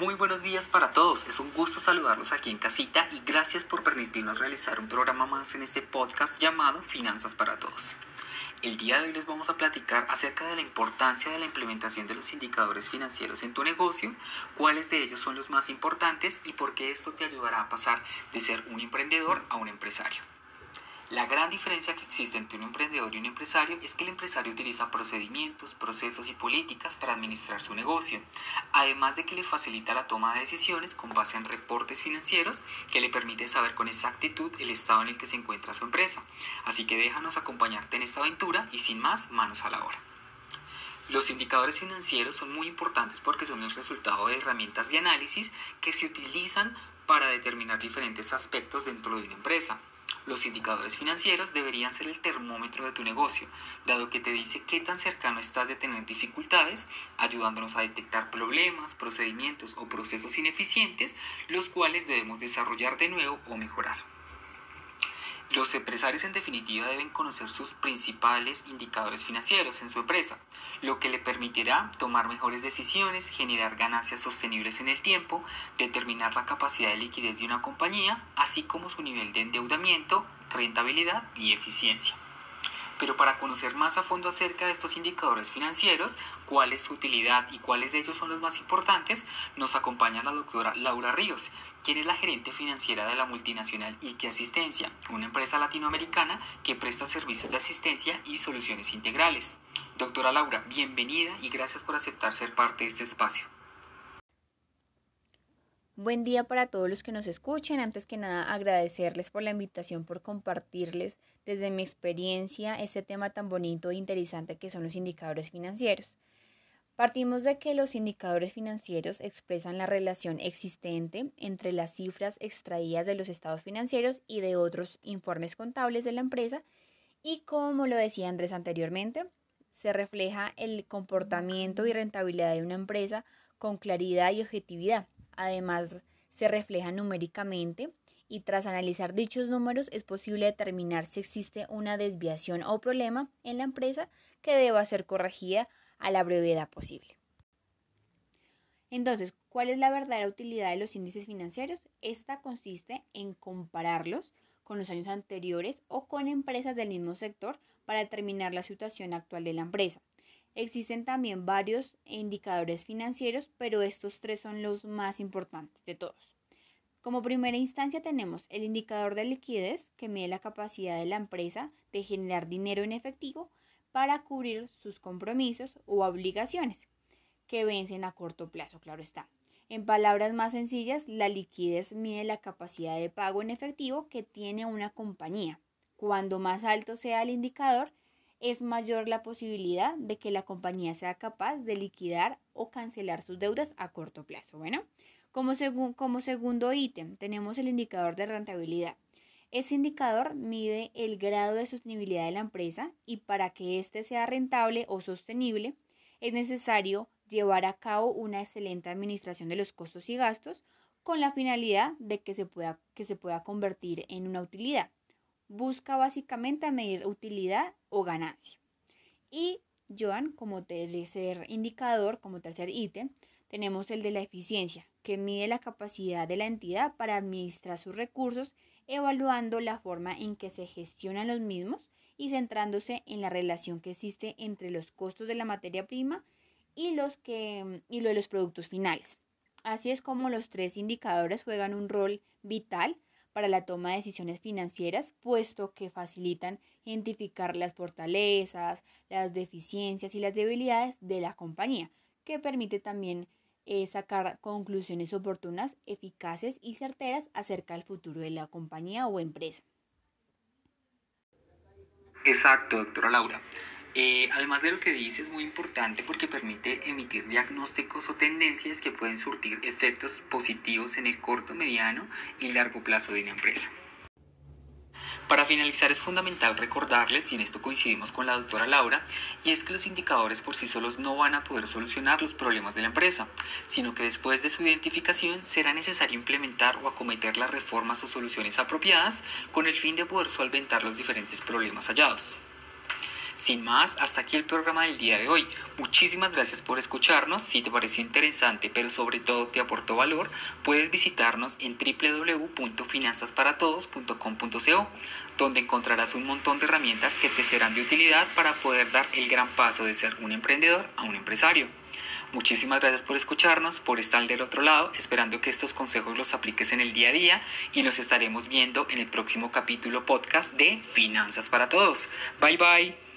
Muy buenos días para todos, es un gusto saludarlos aquí en casita y gracias por permitirnos realizar un programa más en este podcast llamado Finanzas para Todos. El día de hoy les vamos a platicar acerca de la importancia de la implementación de los indicadores financieros en tu negocio, cuáles de ellos son los más importantes y por qué esto te ayudará a pasar de ser un emprendedor a un empresario. La gran diferencia que existe entre un emprendedor y un empresario es que el empresario utiliza procedimientos, procesos y políticas para administrar su negocio, además de que le facilita la toma de decisiones con base en reportes financieros que le permite saber con exactitud el estado en el que se encuentra su empresa. Así que déjanos acompañarte en esta aventura y sin más, manos a la obra. Los indicadores financieros son muy importantes porque son el resultado de herramientas de análisis que se utilizan para determinar diferentes aspectos dentro de una empresa. Los indicadores financieros deberían ser el termómetro de tu negocio, dado que te dice qué tan cercano estás de tener dificultades, ayudándonos a detectar problemas, procedimientos o procesos ineficientes, los cuales debemos desarrollar de nuevo o mejorar. Los empresarios en definitiva deben conocer sus principales indicadores financieros en su empresa, lo que le permitirá tomar mejores decisiones, generar ganancias sostenibles en el tiempo, determinar la capacidad de liquidez de una compañía, así como su nivel de endeudamiento, rentabilidad y eficiencia. Pero para conocer más a fondo acerca de estos indicadores financieros, cuál es su utilidad y cuáles de ellos son los más importantes, nos acompaña la doctora Laura Ríos, quien es la gerente financiera de la multinacional Ike Asistencia, una empresa latinoamericana que presta servicios de asistencia y soluciones integrales. Doctora Laura, bienvenida y gracias por aceptar ser parte de este espacio. Buen día para todos los que nos escuchen. Antes que nada, agradecerles por la invitación, por compartirles desde mi experiencia este tema tan bonito e interesante que son los indicadores financieros. Partimos de que los indicadores financieros expresan la relación existente entre las cifras extraídas de los estados financieros y de otros informes contables de la empresa y como lo decía Andrés anteriormente, se refleja el comportamiento y rentabilidad de una empresa con claridad y objetividad Además, se refleja numéricamente y tras analizar dichos números es posible determinar si existe una desviación o problema en la empresa que deba ser corregida a la brevedad posible. Entonces, ¿cuál es la verdadera utilidad de los índices financieros? Esta consiste en compararlos con los años anteriores o con empresas del mismo sector para determinar la situación actual de la empresa. Existen también varios indicadores financieros, pero estos tres son los más importantes de todos. Como primera instancia tenemos el indicador de liquidez, que mide la capacidad de la empresa de generar dinero en efectivo para cubrir sus compromisos o obligaciones, que vencen a corto plazo, claro está. En palabras más sencillas, la liquidez mide la capacidad de pago en efectivo que tiene una compañía. Cuando más alto sea el indicador, es mayor la posibilidad de que la compañía sea capaz de liquidar o cancelar sus deudas a corto plazo. Bueno, como, segundo ítem tenemos el indicador de rentabilidad. Este indicador mide el grado de sostenibilidad de la empresa y para que éste sea rentable o sostenible es necesario llevar a cabo una excelente administración de los costos y gastos con la finalidad de que se pueda, que se pueda convertir en una utilidad busca básicamente medir utilidad o ganancia. Y Joan, como tercer indicador, como tercer ítem, tenemos el de la eficiencia, que mide la capacidad de la entidad para administrar sus recursos, evaluando la forma en que se gestionan los mismos y centrándose en la relación que existe entre los costos de la materia prima y los, que, y lo de los productos finales. Así es como los tres indicadores juegan un rol vital para la toma de decisiones financieras, puesto que facilitan identificar las fortalezas, las deficiencias y las debilidades de la compañía, que permite también eh, sacar conclusiones oportunas, eficaces y certeras acerca del futuro de la compañía o empresa. Exacto, doctora Laura. Eh, además de lo que dice, es muy importante porque permite emitir diagnósticos o tendencias que pueden surtir efectos positivos en el corto, mediano y largo plazo de una empresa. Para finalizar es fundamental recordarles, y en esto coincidimos con la doctora Laura, y es que los indicadores por sí solos no van a poder solucionar los problemas de la empresa, sino que después de su identificación será necesario implementar o acometer las reformas o soluciones apropiadas con el fin de poder solventar los diferentes problemas hallados. Sin más, hasta aquí el programa del día de hoy. Muchísimas gracias por escucharnos. Si te pareció interesante, pero sobre todo te aportó valor, puedes visitarnos en www.finanzasparatodos.com.co, donde encontrarás un montón de herramientas que te serán de utilidad para poder dar el gran paso de ser un emprendedor a un empresario. Muchísimas gracias por escucharnos, por estar del otro lado, esperando que estos consejos los apliques en el día a día y nos estaremos viendo en el próximo capítulo podcast de Finanzas para Todos. Bye bye.